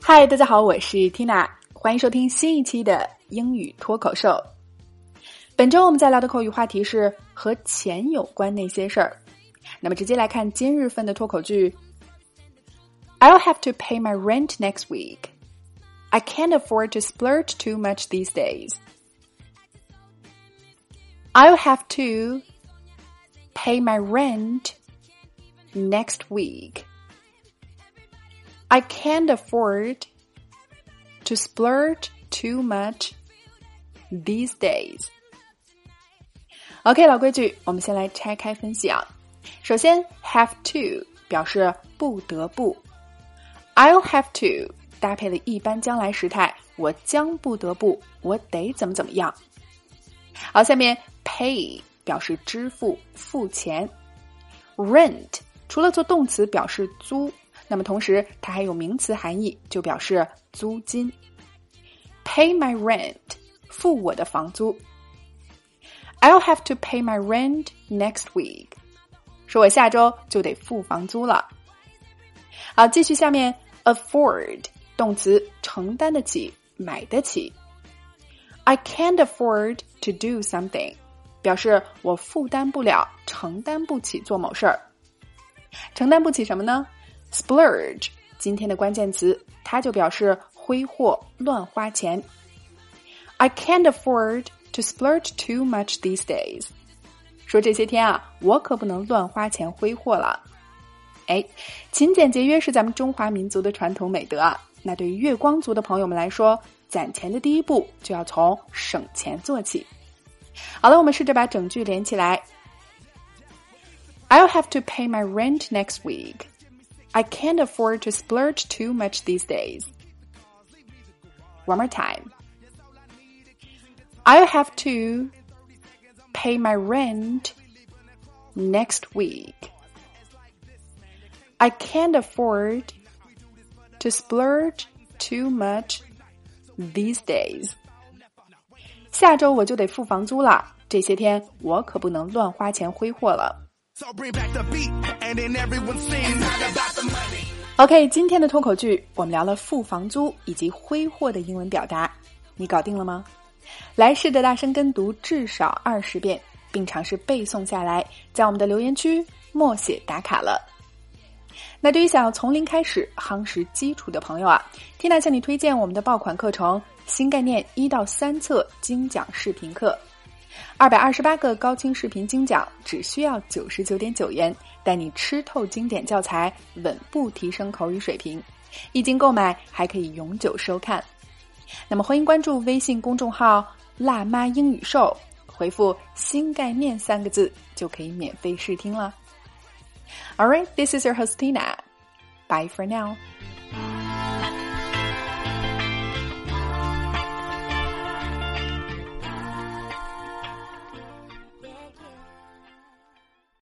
嗨，大家好，我是 Tina，欢迎收听新一期的英语脱口秀。本周我们在聊的口语话题是和钱有关那些事儿。那么直接来看今日份的脱口剧。I'll have to pay my rent next week. I can't afford to splurge too much these days. I'll have to pay my rent next week. I can't afford to splurge too much these days. OK，老规矩，我们先来拆开分析啊。首先，have to 表示不得不，I'll have to 搭配了一般将来时态，我将不得不，我得怎么怎么样。好，下面 pay 表示支付、付钱，rent 除了做动词表示租。 那么同时，它还有名词含义，就表示租金。Pay my rent，付我的房租。I'll have to pay my rent next week，说我下周就得付房租了。好，继续下面，afford 动词，承担得起，买得起。I can't afford to do something，表示我负担不了，承担不起做某事儿。承担不起什么呢？Splurge，今天的关键词，它就表示挥霍、乱花钱。I can't afford to splurge too much these days。说这些天啊，我可不能乱花钱挥霍了。哎，勤俭节约是咱们中华民族的传统美德啊。那对于月光族的朋友们来说，攒钱的第一步就要从省钱做起。好了，我们试着把整句连起来。I'll have to pay my rent next week. I can't afford to splurge too much these days. One more time. I'll have to pay my rent next week. I can't afford to splurge too much these days. 下周我就得付房租了，这些天我可不能乱花钱挥霍了。 OK，今天的脱口剧我们聊了付房租以及挥霍的英文表达，你搞定了吗？来试着大声跟读至少二十遍，并尝试背诵下来，在我们的留言区默写打卡了。那对于想要从零开始夯实基础的朋友啊，Tina 向你推荐我们的爆款课程《新概念一到三册精讲视频课》。二百二十八个高清视频精讲，只需要九十九点九元，带你吃透经典教材，稳步提升口语水平。一经购买，还可以永久收看。那么，欢迎关注微信公众号“辣妈英语秀”，回复“新概念”三个字，就可以免费试听了。All right, this is your host Tina. Bye for now.